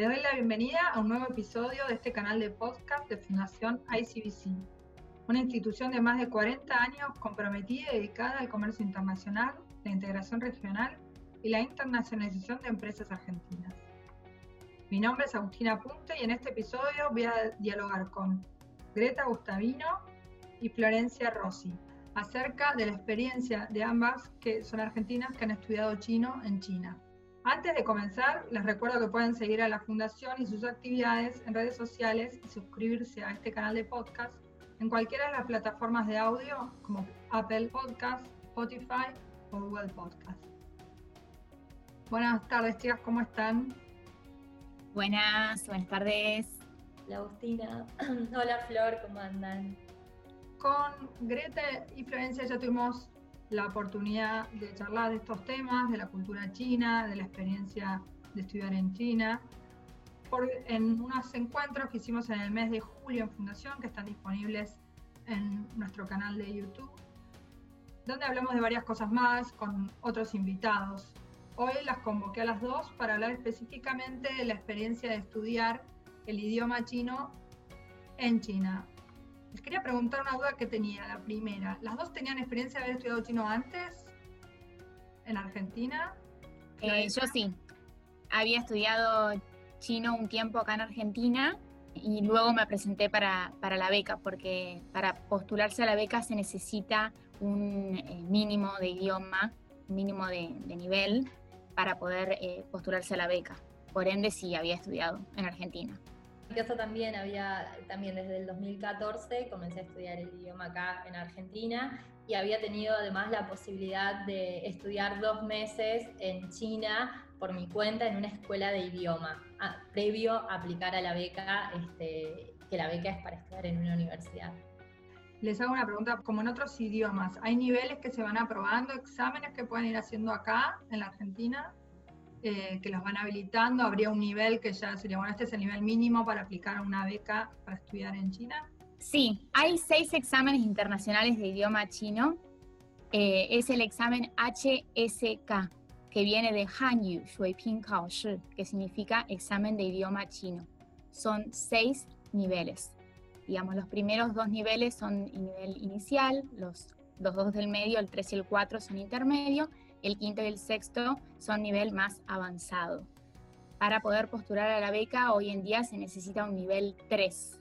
Les doy la bienvenida a un nuevo episodio de este canal de podcast de Fundación ICBC, una institución de más de 40 años comprometida y dedicada al comercio internacional, la integración regional y la internacionalización de empresas argentinas. Mi nombre es Agustina Punte y en este episodio voy a dialogar con Greta Gustavino y Florencia Rossi acerca de la experiencia de ambas que son argentinas que han estudiado chino en China. Antes de comenzar, les recuerdo que pueden seguir a la Fundación y sus actividades en redes sociales y suscribirse a este canal de podcast en cualquiera de las plataformas de audio como Apple Podcast, Spotify o Google Podcast. Buenas tardes, chicas, ¿cómo están? Buenas, buenas tardes. Hola Agustina. Hola Flor, ¿cómo andan? Con Greta y Florencia ya tuvimos la oportunidad de charlar de estos temas, de la cultura china, de la experiencia de estudiar en China, por, en unos encuentros que hicimos en el mes de julio en Fundación, que están disponibles en nuestro canal de YouTube, donde hablamos de varias cosas más con otros invitados. Hoy las convoqué a las dos para hablar específicamente de la experiencia de estudiar el idioma chino en China. Les quería preguntar una duda que tenía, la primera. ¿Las dos tenían experiencia de haber estudiado chino antes? ¿En Argentina? Eh, yo sí. Había estudiado chino un tiempo acá en Argentina y luego me presenté para, la beca, porque para postularse a la beca se necesita un eh, mínimo de idioma, un mínimo de, nivel para poder eh, postularse a la beca. Por ende, sí, había estudiado en Argentina. Caso también había, también desde el 2014 comencé a estudiar el idioma acá en Argentina y había tenido además la posibilidad de estudiar dos meses en China por mi cuenta en una escuela de idioma, previo a aplicar a la beca, este, que la beca es para estudiar en una universidad. Les hago una pregunta, como en otros idiomas, ¿hay niveles que se van aprobando, exámenes que pueden ir haciendo acá en la Argentina? Eh, que los van habilitando? ¿Habría un nivel que ya sería, bueno, este es el nivel mínimo para aplicar una beca para estudiar en China? Sí, hay seis exámenes internacionales de idioma chino. Eh, es el examen HSK, que viene de Hanyu Shuiping Kaoshi, que significa examen de idioma chino. Son seis niveles. Digamos, los primeros dos niveles son el nivel inicial, los, dos del medio, el 3 y el 4 son intermedio, el quinto y el sexto son nivel más avanzado. Para poder postular a la beca, hoy en día se necesita un nivel 3.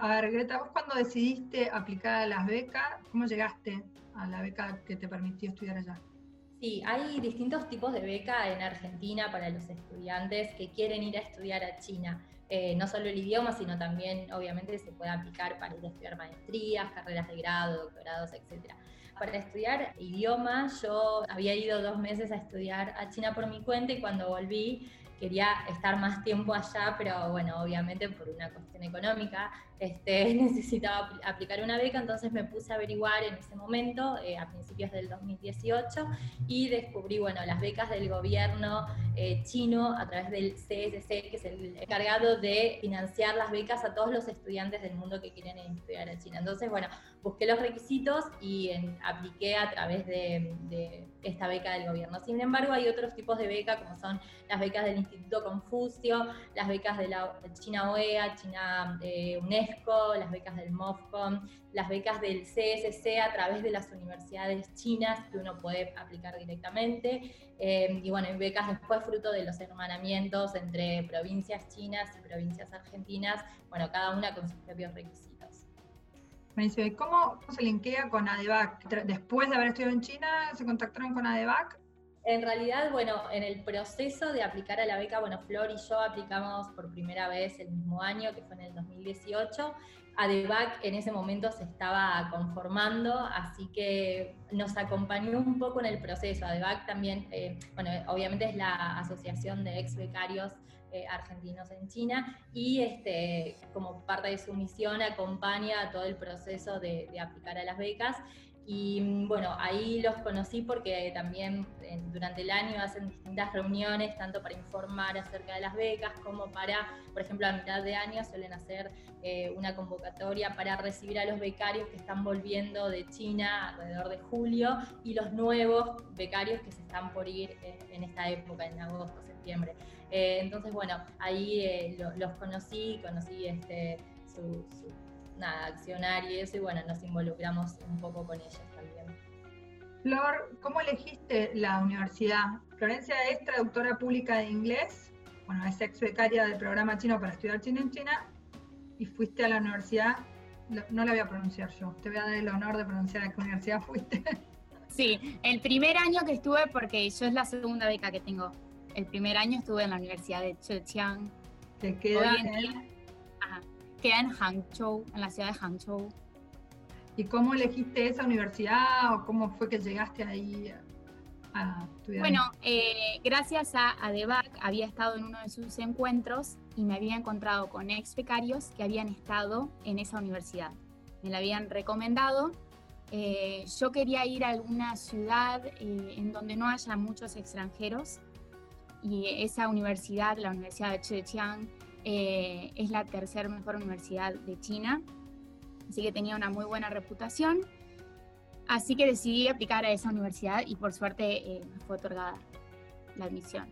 A ver, Greta, vos cuando decidiste aplicar a las becas, ¿cómo llegaste a la beca que te permitió estudiar allá? Sí, hay distintos tipos de beca en Argentina para los estudiantes que quieren ir a estudiar a China. Eh, no solo el idioma, sino también obviamente se puede aplicar para ir a estudiar maestrías, carreras de grado, doctorados, etc. Para estudiar idioma yo había ido dos meses a estudiar a China por mi cuenta y cuando volví quería estar más tiempo allá, pero bueno, obviamente por una cuestión económica este, necesitaba aplicar una beca, entonces me puse a averiguar en ese momento, eh, a principios del 2018, y descubrí, bueno, las becas del gobierno eh, chino a través del CSC, que es el encargado de financiar las becas a todos los estudiantes del mundo que quieren estudiar a China. Entonces, bueno, busqué los requisitos y apliqué a través de, de esta beca del gobierno. Sin embargo, hay otros tipos de beca, como son las becas del Instituto Confucio, las becas de la China OEA, China eh, UNESCO, las becas del MOFCOM, las becas del CSC a través de las universidades chinas que uno puede aplicar directamente. Eh, y bueno, becas después fruto de los hermanamientos entre provincias chinas y provincias argentinas, bueno, cada una con sus propios requisitos. ¿Cómo se linkea con ADEVAC? Después de haber estudiado en China, ¿se contactaron con ADEVAC? En realidad, bueno, en el proceso de aplicar a la beca, bueno, Flor y yo aplicamos por primera vez el mismo año, que fue en el 2018. ADEVAC en ese momento se estaba conformando, así que nos acompañó un poco en el proceso. ADEVAC también, eh, bueno, obviamente es la Asociación de Ex Becarios eh, Argentinos en China y este, como parte de su misión acompaña todo el proceso de, de aplicar a las becas Y mm, bueno, ahí los conocí porque también durante el año hacen distintas reuniones, tanto para informar acerca de las becas como para, por ejemplo, a mitad de año suelen hacer eh, una convocatoria para recibir a los becarios que están volviendo de China alrededor de julio y los nuevos becarios que se están por ir eh, en esta época, en agosto, septiembre. Eh, entonces, bueno, ahí los conocí, conocí este, su nada, accionar y eso, y bueno, nos involucramos un poco con ellos también. Flor, ¿cómo elegiste la universidad? Florencia es traductora pública de inglés, bueno, es ex becaria del programa chino para estudiar chino en China, y fuiste a la universidad, no la voy a pronunciar yo, te voy a dar el honor de pronunciar a qué universidad fuiste. Sí, el primer año que estuve, porque yo es la segunda beca que tengo, el primer año estuve en la Universidad de Zhejiang. ¿Te queda en queda en Hangzhou, en la ciudad de Hangzhou. ¿Y cómo elegiste esa universidad o cómo fue que llegaste ahí a estudiar? Bueno, eh, gracias a Adebac había estado en uno de sus encuentros y me había encontrado con ex becarios que habían estado en esa universidad. Me la habían recomendado. Eh, yo quería ir a alguna ciudad eh, en donde no haya muchos extranjeros y esa universidad, la Universidad de Zhejiang, eh, es la tercera mejor universidad de China, así que tenía una muy buena reputación. Así que decidí aplicar a esa universidad y por suerte eh, me fue otorgada la admisión.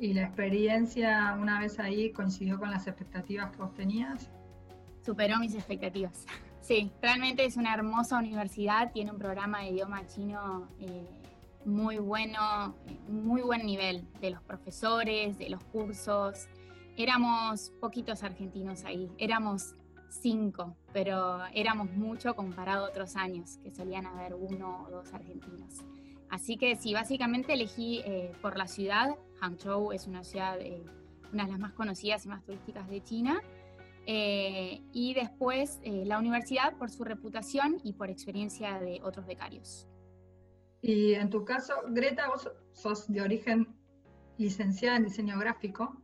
¿Y la experiencia una vez ahí coincidió con las expectativas que vos tenías? Superó mis expectativas. Sí, realmente es una hermosa universidad, tiene un programa de idioma chino eh, muy bueno, muy buen nivel de los profesores, de los cursos éramos poquitos argentinos ahí, éramos cinco, pero éramos mucho comparado a otros años, que solían haber uno o dos argentinos. Así que sí, básicamente elegí eh, por la ciudad. Hangzhou es una ciudad, eh, una de las más conocidas y más turísticas de China. Eh, y después la universidad por su reputación y por experiencia de otros becarios. Y en tu caso, Greta, vos sos de origen licenciada en diseño gráfico.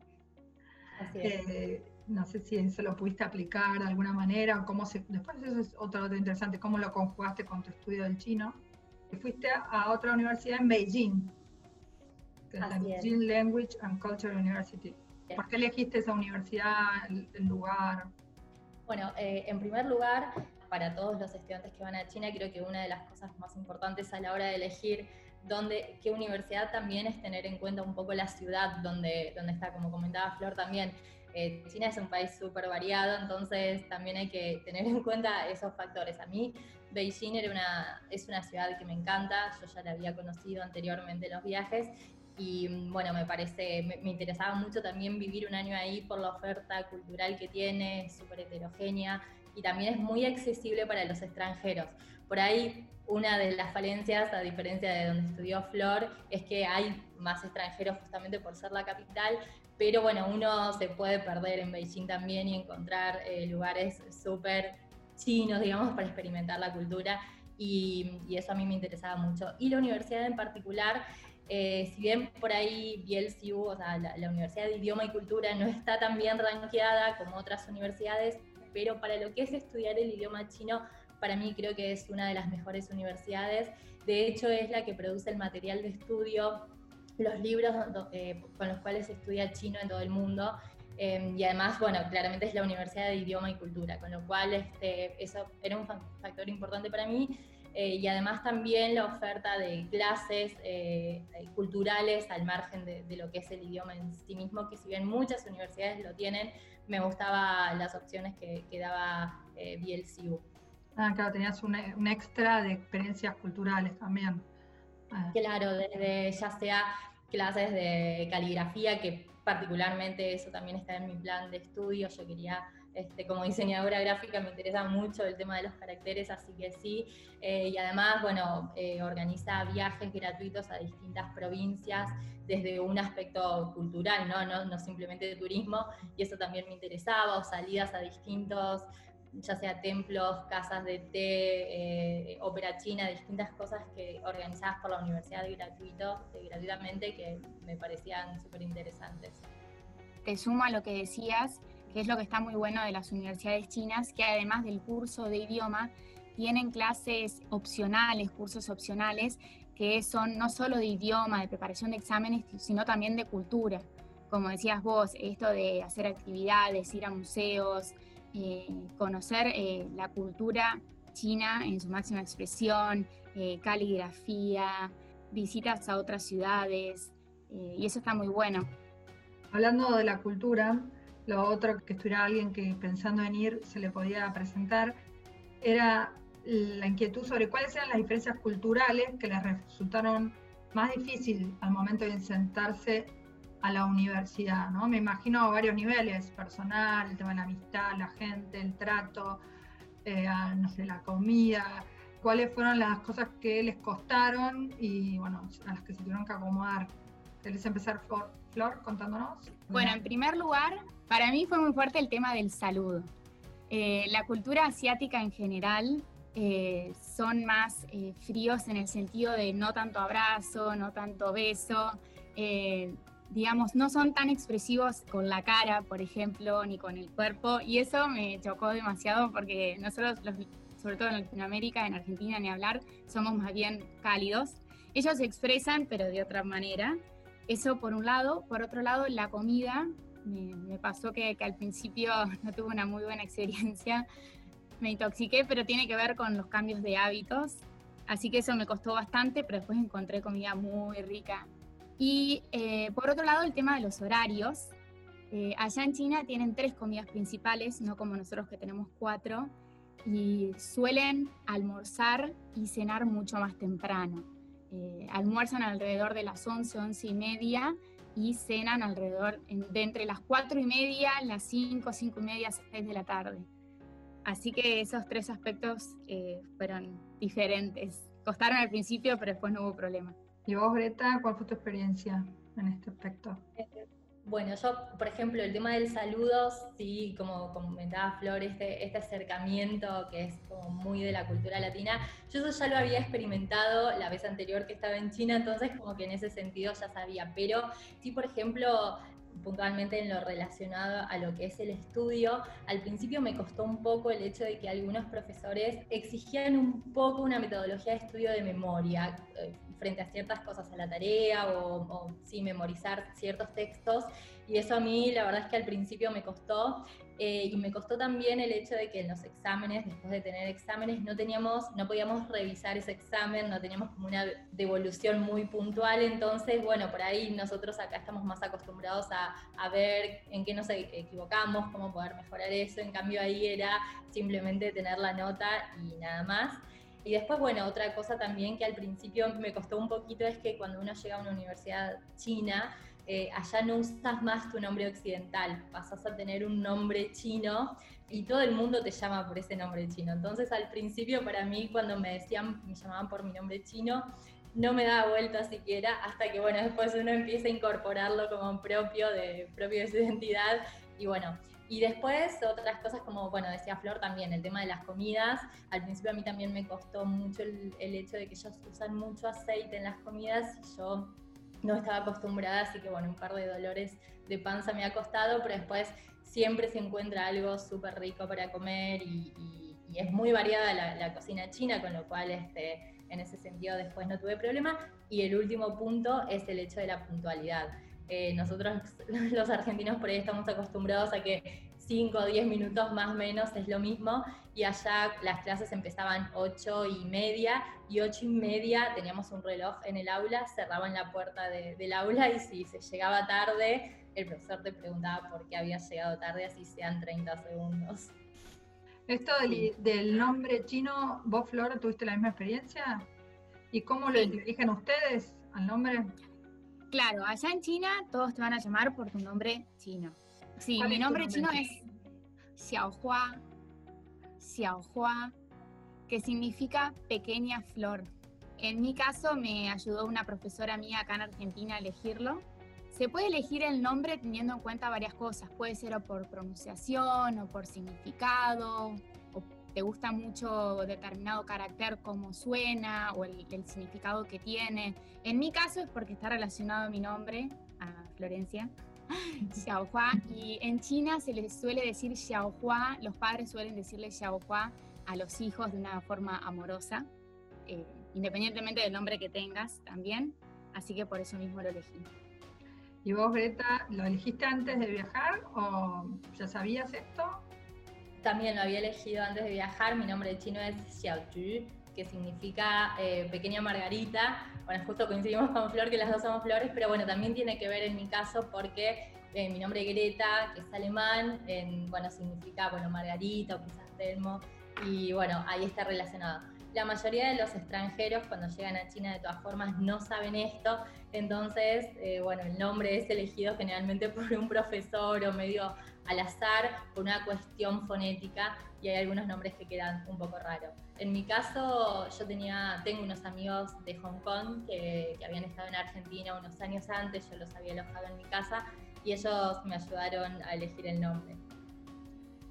Eh, no sé si se lo pudiste aplicar de alguna manera o cómo se... Después eso es otro dato interesante, cómo lo conjugaste con tu estudio del chino. Fuiste a, otra universidad en Beijing, que es la Beijing Language and Culture University. ¿Por qué elegiste esa universidad, el, lugar? Bueno, eh, en primer lugar, para todos los estudiantes que van a China, creo que una de las cosas más importantes a la hora de elegir dónde, qué universidad también es tener en cuenta un poco la ciudad donde, donde está, como comentaba Flor también. Eh, China es un país súper variado, entonces también hay que tener en cuenta esos factores. A mí Beijing era una, es una ciudad que me encanta, yo ya la había conocido anteriormente en los viajes y bueno, me parece, me, me, interesaba mucho también vivir un año ahí por la oferta cultural que tiene, súper heterogénea y también es muy accesible para los extranjeros. Por ahí una de las falencias, a diferencia de donde estudió Flor, es que hay más extranjeros justamente por ser la capital, pero bueno, uno se puede perder en Beijing también y encontrar eh, lugares súper chinos, digamos, para experimentar la cultura y, eso a mí me interesaba mucho. Y la universidad en particular, eh, si bien por ahí BLCU, o sea, la, la, Universidad de Idioma y Cultura, no está tan bien rankeada como otras universidades, pero para lo que es estudiar el idioma chino, para mí creo que es una de las mejores universidades. De hecho, es la que produce el material de estudio, los libros eh, con los cuales se estudia chino en todo el mundo. Em, y además, bueno, claramente es la Universidad de Idioma y Cultura, con lo cual este, eso era un factor importante para mí. Eh, y además también la oferta de clases eh, culturales al margen de, lo que es el idioma en sí mismo, que si bien muchas universidades lo tienen, me gustaban las opciones que, que daba BLCU. Ah, claro, tenías un, un extra de experiencias culturales también. Ah. Claro, desde ya sea clases de caligrafía, que particularmente eso también está en mi plan de estudio. Yo quería, este, como diseñadora gráfica, me interesa mucho el tema de los caracteres, así que sí. Eh, y además, bueno, eh, organiza viajes gratuitos a distintas provincias desde un aspecto cultural, ¿no? No, no simplemente de turismo, y eso también me interesaba, o salidas a distintos ya sea templos, casas de té, eh, ópera china, distintas cosas que organizadas por la universidad gratuito, gratuitamente que me parecían súper interesantes. Te sumo a lo que decías, que es lo que está muy bueno de las universidades chinas, que además del curso de idioma, tienen clases opcionales, cursos opcionales, que son no solo de idioma, de preparación de exámenes, sino también de cultura. Como decías vos, esto de hacer actividades, ir a museos, eh, conocer eh, la cultura china en su máxima expresión, eh, caligrafía, visitas a otras ciudades, y eso está muy bueno. Hablando de la cultura, lo otro que estuviera alguien que pensando en ir se le podía presentar era la inquietud sobre cuáles eran las diferencias culturales que les resultaron más difíciles al momento de sentarse a la universidad, ¿no? Me imagino a varios niveles, personal, el tema de la amistad, la gente, el trato, eh, no sé, la comida, cuáles fueron las cosas que les costaron y, bueno, a las que se tuvieron que acomodar. ¿Querés empezar, Flor, contándonos? Bueno, en primer lugar, para mí fue muy fuerte el tema del saludo. Eh, la cultura asiática en general eh, son más fríos en el sentido de no tanto abrazo, no tanto beso digamos, no son tan expresivos con la cara, por ejemplo, ni con el cuerpo, y eso me chocó demasiado porque nosotros, sobre todo en Latinoamérica, en Argentina ni hablar, somos más bien cálidos. Ellos se expresan, pero de otra manera. Eso por un lado. Por otro lado, la comida. Me, pasó que, al principio no tuve una muy buena experiencia. Me intoxiqué, pero tiene que ver con los cambios de hábitos. Así que eso me costó bastante, pero después encontré comida muy rica y eh, por otro lado, el tema de los horarios. Eh, allá en China tienen tres comidas principales, no como nosotros que tenemos cuatro, y suelen almorzar y cenar mucho más temprano. Eh, almuerzan alrededor de las 11, 11 y media y cenan alrededor de entre las 4 y media, las 5, 5 y media, 6 de la tarde. Así que esos tres aspectos fueron diferentes. Costaron al principio, pero después no hubo problema. ¿Y vos, Greta, cuál fue tu experiencia en este aspecto? Bueno, yo, por ejemplo, el tema del saludo, sí, como comentaba Flor, este, este acercamiento que es como muy de la cultura latina, yo eso ya lo había experimentado la vez anterior que estaba en China, entonces como que en ese sentido ya sabía, pero sí, por ejemplo, puntualmente en lo relacionado a lo que es el estudio, al principio me costó un poco el hecho de que algunos profesores exigían un poco una metodología de estudio de memoria eh, frente a ciertas cosas a la tarea o, o sí, memorizar ciertos textos y eso a mí la verdad es que al principio me costó eh, y me costó también el hecho de que en los exámenes, después de tener exámenes, no teníamos, no podíamos revisar ese examen, no teníamos como una devolución muy puntual, entonces, bueno, por ahí nosotros acá estamos más acostumbrados a, a ver en qué nos equivocamos, cómo poder mejorar eso, en cambio ahí era simplemente tener la nota y nada más. Y después, bueno, otra cosa también que al principio me costó un poquito es que cuando uno llega a una universidad china, eh, allá no usas más tu nombre occidental, pasas a tener un nombre chino y todo el mundo te llama por ese nombre chino. Entonces al principio para mí cuando me decían, me llamaban por mi nombre chino, no me daba vuelta siquiera hasta que bueno, después uno empieza a incorporarlo como propio de, propio de su identidad y bueno, y después otras cosas como, bueno, decía Flor también, el tema de las comidas. Al principio a mí también me costó mucho el, el hecho de que ellos usan mucho aceite en las comidas y yo no estaba acostumbrada, así que bueno, un par de dolores de panza me ha costado, pero después siempre se encuentra algo súper rico para comer y, es muy variada la, cocina china, con lo cual este, en ese sentido después no tuve problema. Y el último punto es el hecho de la puntualidad. Eh, nosotros los argentinos por ahí estamos acostumbrados a que 5 o 10 minutos más o menos es lo mismo y allá las clases empezaban 8 y media y 8 y media teníamos un reloj en el aula, cerraban la puerta del aula y si se llegaba tarde el profesor te preguntaba por qué había llegado tarde, así sean 30 segundos. Esto del, nombre chino, vos Flor, ¿tuviste la misma experiencia? ¿Y cómo lo dirigen ustedes al nombre? Claro, allá en China todos te van a llamar por tu nombre chino. Sí, mi nombre, chino es Xiaohua, Xiaohua, que significa pequeña flor. En mi caso me ayudó una profesora mía acá en Argentina a elegirlo. Se puede elegir el nombre teniendo en cuenta varias cosas. Puede ser o por pronunciación o por significado, o te gusta mucho determinado carácter, cómo suena o el, el significado que tiene. En mi caso es porque está relacionado a mi nombre, a Florencia. Xiaohua. Y en China se les suele decir Xiaohua, los padres suelen decirle Xiaohua a los hijos de una forma amorosa, eh, independientemente del nombre que tengas también, así que por eso mismo lo elegí. ¿Y vos, Greta, lo elegiste antes de viajar o ya sabías esto? También lo había elegido antes de viajar, mi nombre de chino es Xiaoju, que significa eh, pequeña margarita. Bueno, justo coincidimos con Flor, que las dos somos flores, pero bueno, también tiene que ver en mi caso porque eh, mi nombre es Greta, que es alemán, en, bueno, significa, bueno, margarita o quizás Telmo, y bueno, ahí está relacionado. La mayoría de los extranjeros cuando llegan a China de todas formas no saben esto, entonces, eh, bueno, el nombre es elegido generalmente por un profesor o medio al azar por una cuestión fonética y hay algunos nombres que quedan un poco raros. En mi caso, yo tenía, tengo unos amigos de Hong Kong que, que habían estado en Argentina unos años antes, yo los había alojado en mi casa y ellos me ayudaron a elegir el nombre.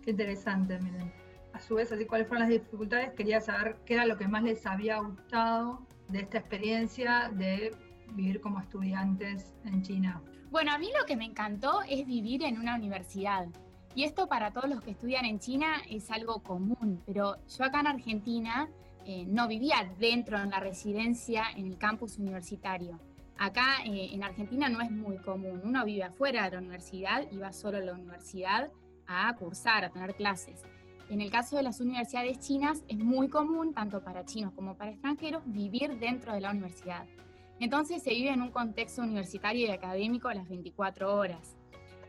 Qué interesante, miren. A su vez, así cuáles fueron las dificultades, quería saber qué era lo que más les había gustado de esta experiencia de vivir como estudiantes en China. Bueno, a mí lo que me encantó es vivir en una universidad. Y esto para todos los que estudian en China es algo común, pero yo acá en Argentina eh, no vivía dentro en la residencia en el campus universitario. Acá eh, en Argentina no es muy común, uno vive afuera de la universidad y va solo a la universidad a cursar, a tener clases. En el caso de las universidades chinas es muy común, tanto para chinos como para extranjeros, vivir dentro de la universidad. Entonces se vive en un contexto universitario y académico a las 24 horas.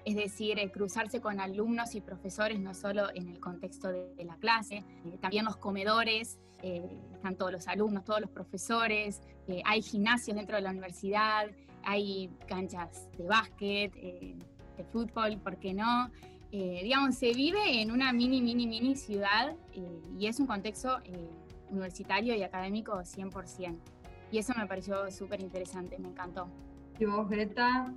Es decir, eh, cruzarse con alumnos y profesores no solo en el contexto de, la clase, eh, también los comedores, eh, están todos los alumnos, todos los profesores, hay gimnasios dentro de la universidad, hay canchas de básquet, de fútbol, ¿por qué no? digamos, se vive en una mini, mini, mini ciudad y es un contexto universitario y académico 100%. Y eso me pareció súper interesante, me encantó. ¿Y vos, Greta?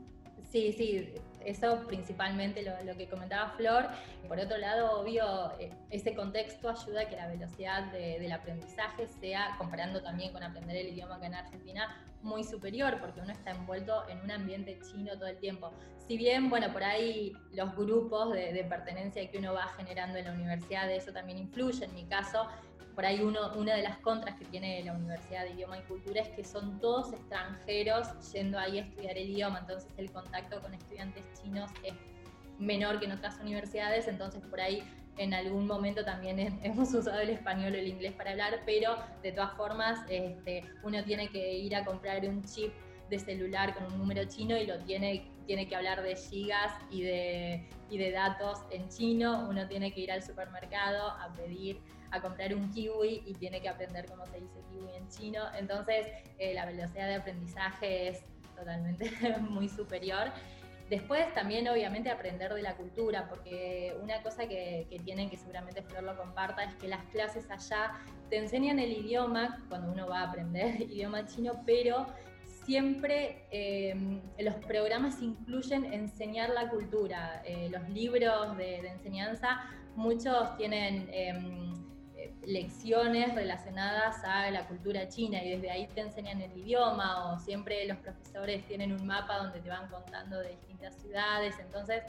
Sí, sí, eso principalmente lo, que comentaba Flor. Por otro lado, obvio, eh, ese contexto ayuda a que la velocidad del aprendizaje sea, comparando también con aprender el idioma acá en Argentina, muy superior, porque uno está envuelto en un ambiente chino todo el tiempo. Si bien, bueno, por ahí los grupos de, de pertenencia que uno va generando en la universidad, eso también influye. En mi caso, por ahí uno, una de las contras que tiene la Universidad de Idioma y Cultura es que son todos extranjeros yendo ahí a estudiar el idioma, entonces el contacto con estudiantes chinos es menor que en otras universidades, entonces por ahí en algún momento también hemos usado el español o el inglés para hablar, pero de todas formas este, uno tiene que ir a comprar un chip de celular con un número chino y lo tiene, tiene que hablar de gigas y de, y de datos en chino, uno tiene que ir al supermercado a pedir a comprar un kiwi y tiene que aprender cómo se dice kiwi en chino. Entonces, eh, la velocidad de aprendizaje es totalmente muy superior. Después también obviamente aprender de la cultura, porque una cosa que, tienen, que seguramente Flor lo comparta, es que las clases allá te enseñan el idioma, cuando uno va a aprender idioma chino, pero siempre em, los programas incluyen enseñar la cultura. Eh, los libros de, de, enseñanza, muchos tienen em, lecciones relacionadas a la cultura china y desde ahí te enseñan el idioma o siempre los profesores tienen un mapa donde te van contando de distintas ciudades, entonces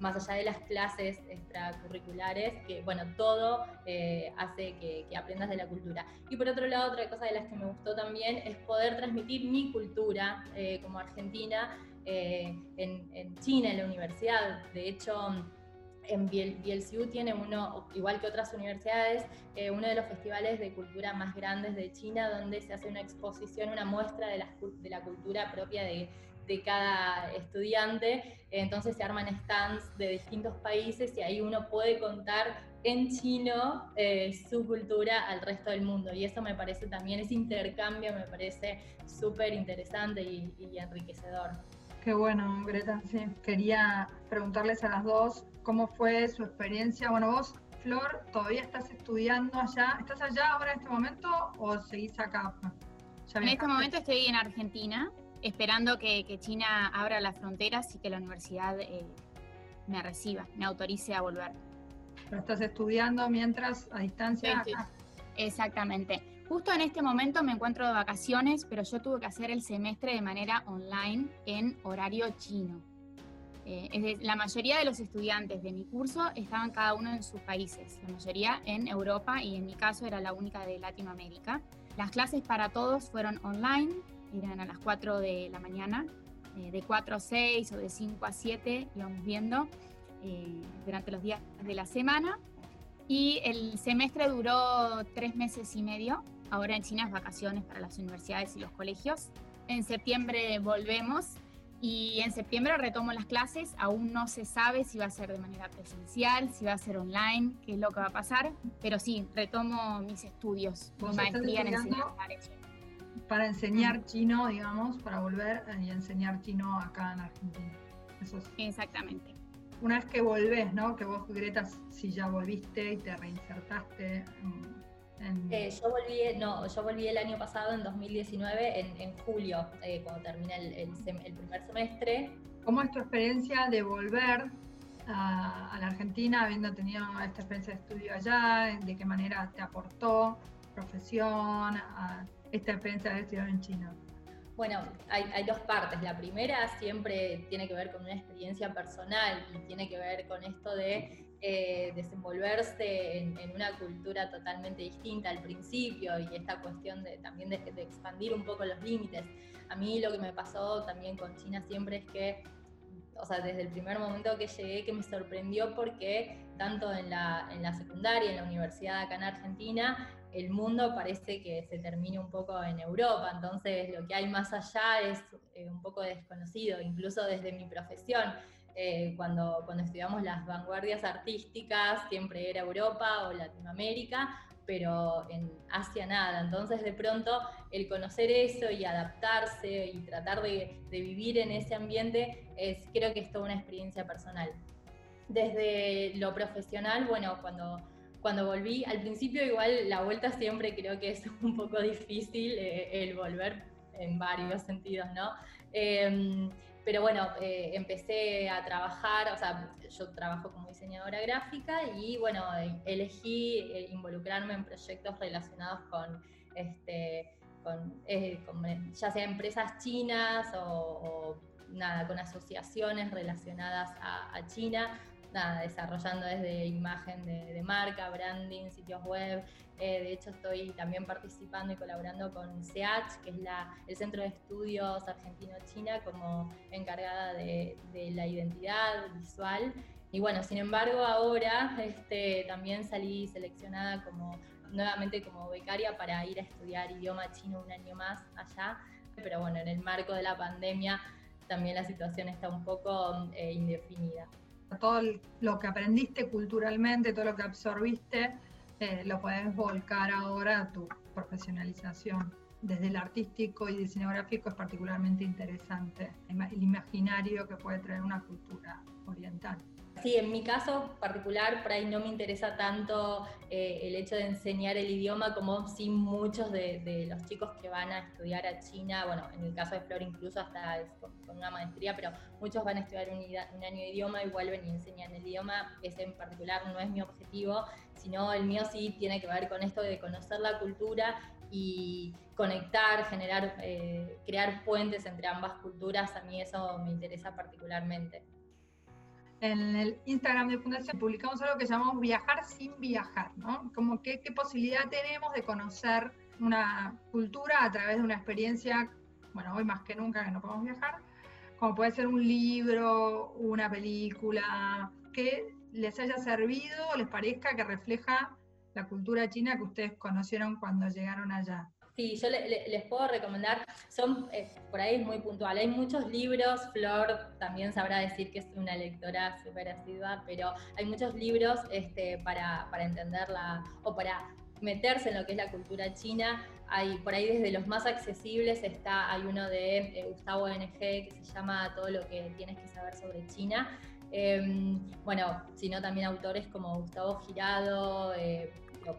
más allá de las clases extracurriculares, que bueno, todo eh, hace que, aprendas de la cultura. Y por otro lado, otra cosa de las que me gustó también es poder transmitir mi cultura eh, como argentina eh, en, en China, en la universidad. De hecho, en Bielciú tiene uno, igual que otras universidades, eh, uno de los festivales de cultura más grandes de China, donde se hace una exposición, una muestra de la, de la cultura propia de, de, cada estudiante. Entonces se arman stands de distintos países y ahí uno puede contar en chino eh, su cultura al resto del mundo. Y eso me parece también, ese intercambio me parece súper interesante y, y enriquecedor. Qué bueno, Greta. Sí, quería preguntarles a las dos cómo fue su experiencia. Bueno, vos, Flor, ¿todavía estás estudiando allá? ¿Estás allá ahora en este momento o seguís acá? en este momento estoy en Argentina, esperando que, China abra las fronteras y que la universidad eh, me reciba, me autorice a volver. Pero estás estudiando mientras a distancia. Exactamente. Justo en este momento me encuentro de vacaciones, pero yo tuve que hacer el semestre de manera online en horario chino. Eh, la mayoría de los estudiantes de mi curso estaban cada uno en sus países, la mayoría en Europa y en mi caso era la única de Latinoamérica. Las clases para todos fueron online, eran a las 4 de la mañana, eh, de 4 a 6 o de 5 a 7 íbamos viendo eh, durante los días de la semana. Y el semestre duró tres meses y medio. Ahora en China es vacaciones para las universidades y los colegios. En septiembre volvemos y en septiembre retomo las clases, aún no se sabe si va a ser de manera presencial, si va a ser online, qué es lo que va a pasar, pero sí, retomo mis estudios, mi maestría en enseñanza Para enseñar chino, digamos, para volver y enseñar chino acá en Argentina. Eso es. Exactamente. Una vez que volvés, ¿no? Que vos, Greta, si ya volviste y te reinsertaste eh, yo, volví, no, yo volví el año pasado, en 2019, en, julio, eh, cuando termina el, primer semestre. ¿Cómo es tu experiencia de volver a, la Argentina habiendo tenido esta experiencia de estudio allá? ¿De qué manera te aportó profesión a esta experiencia de estudiar en China? Bueno, hay, hay, dos partes. La primera siempre tiene que ver con una experiencia personal y tiene que ver con esto de eh, desenvolverse en, una cultura totalmente distinta al principio y esta cuestión de, también de, expandir un poco los límites. A mí lo que me pasó también con China siempre es que, o sea, desde el primer momento que llegué, que me sorprendió porque tanto en la, en la secundaria, en la universidad acá en Argentina, el mundo parece que se termine un poco en Europa, entonces lo que hay más allá es eh, un poco desconocido, incluso desde mi profesión. Eh, cuando, cuando estudiamos las vanguardias artísticas, siempre era Europa o Latinoamérica, pero en Asia nada. Entonces de pronto el conocer eso y adaptarse y tratar de, de, vivir en ese ambiente es creo que es toda una experiencia personal. Desde lo profesional, bueno, cuando, cuando volví, al principio igual la vuelta siempre creo que es un poco difícil eh, el volver en varios sentidos, ¿no? Em, pero bueno, eh, empecé a trabajar, o sea, yo trabajo como diseñadora gráfica y bueno, elegí eh, involucrarme en proyectos relacionados con, este, con, eh, ya sea empresas chinas o, nada, con asociaciones relacionadas a China nada, desarrollando desde imagen de, marca, branding, sitios web. Eh, de hecho, estoy también participando y colaborando con CEACH, que es la, el Centro de Estudios Argentino-China, como encargada de, la identidad visual. Y bueno, sin embargo, ahora este, también salí seleccionada como nuevamente como becaria para ir a estudiar idioma chino un año más allá. Pero bueno, en el marco de la pandemia también la situación está un poco eh, indefinida todo lo que aprendiste culturalmente, todo lo que absorbiste, eh, lo puedes volcar ahora a tu profesionalización. Desde el artístico y diseño gráfico es particularmente interesante el imaginario que puede traer una cultura oriental. Sí, en mi caso particular, por ahí no me interesa tanto eh, el hecho de enseñar el idioma como sí muchos de, los chicos que van a estudiar a China, bueno, en el caso de Flor incluso hasta con, una maestría, pero muchos van a estudiar un, año de idioma y vuelven y enseñan el idioma. Ese en particular no es mi objetivo, sino el mío sí tiene que ver con esto de conocer la cultura y conectar, generar, eh, crear puentes entre ambas culturas. A mí eso me interesa particularmente en el Instagram de Fundación publicamos algo que llamamos viajar sin viajar, ¿no? Como que, qué posibilidad tenemos de conocer una cultura a través de una experiencia, bueno, hoy más que nunca que no podemos viajar, como puede ser un libro, una película, que les haya servido les parezca que refleja la cultura china que ustedes conocieron cuando llegaron allá. Sí, yo les puedo recomendar, son, eh, por ahí es muy puntual, hay muchos libros, Flor también sabrá decir que es una lectora súper asidua, pero hay muchos libros este, para, para entenderla o para meterse en lo que es la cultura china. Hay por ahí desde los más accesibles está, hay uno de eh, Gustavo NG que se llama Todo lo que tienes que saber sobre China. Em, bueno, sino también autores como Gustavo Girado, eh,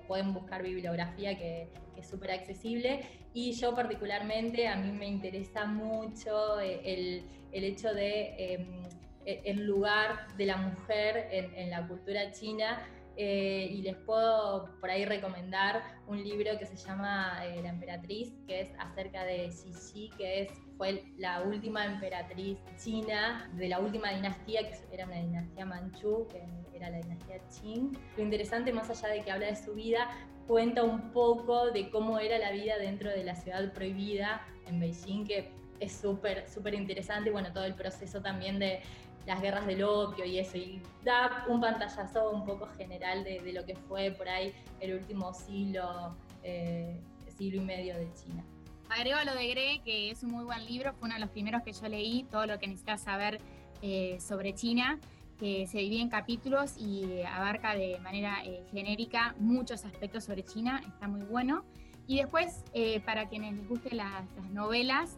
pueden buscar bibliografía que, es súper accesible. Y yo particularmente, a mí me interesa mucho eh, el, el hecho de em, e, el lugar de la mujer en, la cultura china. Eh, y les puedo por ahí recomendar un libro que se llama eh, La Emperatriz, que es acerca de Xi que es, fue la última emperatriz china de la última dinastía, que era una dinastía manchú, que era la dinastía Qing. Lo interesante, más allá de que habla de su vida, cuenta un poco de cómo era la vida dentro de la ciudad prohibida en Beijing, que es súper, súper interesante. Bueno, todo el proceso también de las guerras del opio y eso, y da un pantallazo un poco general de, lo que fue por ahí el último siglo, eh, siglo y medio de China. Agrego lo de Gre, que es un muy buen libro, fue uno de los primeros que yo leí, todo lo que necesitas saber eh, sobre China, que se divide en capítulos y abarca de manera eh, genérica muchos aspectos sobre China, está muy bueno. Y después, para quienes les gusten las, las novelas,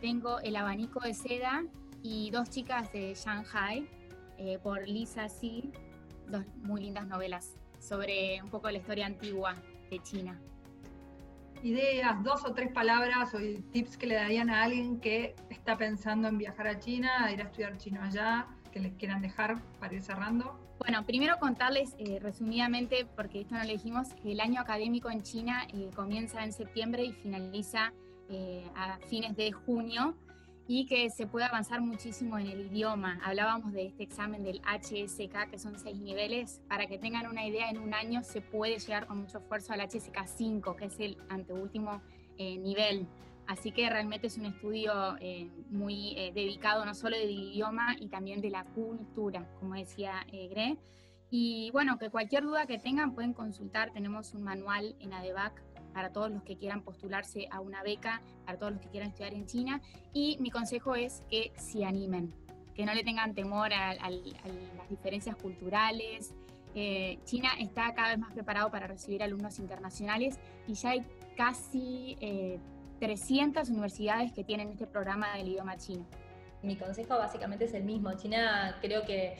tengo El abanico de seda, y Dos chicas de Shanghai eh, por Lisa Xi, dos muy lindas novelas sobre un poco la historia antigua de China. Ideas, dos o tres palabras o tips que le darían a alguien que está pensando en viajar a China, a ir a estudiar chino allá, que les quieran dejar para ir cerrando. Bueno, primero contarles eh, resumidamente, porque esto no lo dijimos, que el año académico en China eh, comienza en septiembre y finaliza a fines de junio y que se puede avanzar muchísimo en el idioma. Hablábamos de este examen del HSK, que son seis niveles. Para que tengan una idea, en un año se puede llegar con mucho esfuerzo al HSK 5, que es el anteúltimo eh, nivel. Así que realmente es un estudio eh, muy eh, dedicado no solo del idioma y también de la cultura, como decía Gre. Y bueno, que cualquier duda que tengan pueden consultar. Tenemos un manual en ADEVAC para todos los que quieran postularse a una beca, para todos los que quieran estudiar en China. Y mi consejo es que se animen, que no le tengan temor a, las diferencias culturales. Eh, China está cada vez más preparado para recibir alumnos internacionales y ya hay casi 300 eh, universidades que tienen este programa del idioma chino. Mi consejo básicamente es el mismo. China creo que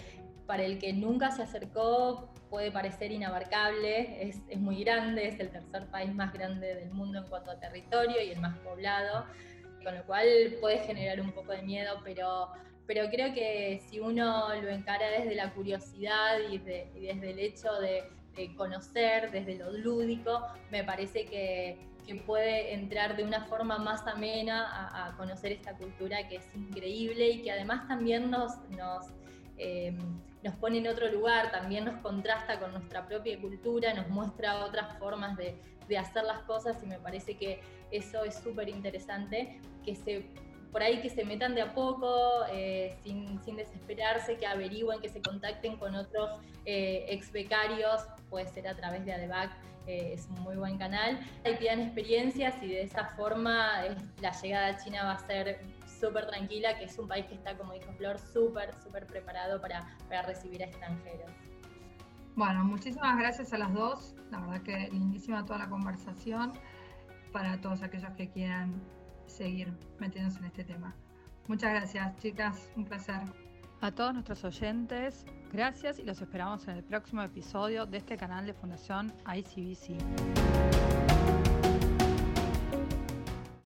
para el que nunca se acercó puede parecer inabarcable, es, muy grande, es el tercer país más grande del mundo en cuanto a territorio y el más poblado, con lo cual puede generar un poco de miedo, pero, pero creo que si uno lo encara desde la curiosidad y, desde el hecho de, conocer, desde lo lúdico, me parece que, puede entrar de una forma más amena a, conocer esta cultura que es increíble y que además también nos... nos eh, nos pone en otro lugar, también nos contrasta con nuestra propia cultura, nos muestra otras formas de, hacer las cosas y me parece que eso es súper interesante, que se por ahí que se metan de a poco, eh, sin, desesperarse, que averigüen, que se contacten con otros eh, ex becarios, puede ser a través de ADEVAC, eh, es un muy buen canal, y pidan experiencias y de esa forma la llegada a China va a ser súper tranquila, que es un país que está, como dijo Flor, súper, súper preparado para, para recibir a extranjeros. Bueno, muchísimas gracias a las dos. La verdad que lindísima toda la conversación para todos aquellos que quieran seguir metiéndose en este tema. Muchas gracias, chicas. Un placer. A todos nuestros oyentes, gracias y los esperamos en el próximo episodio de este canal de Fundación ICBC.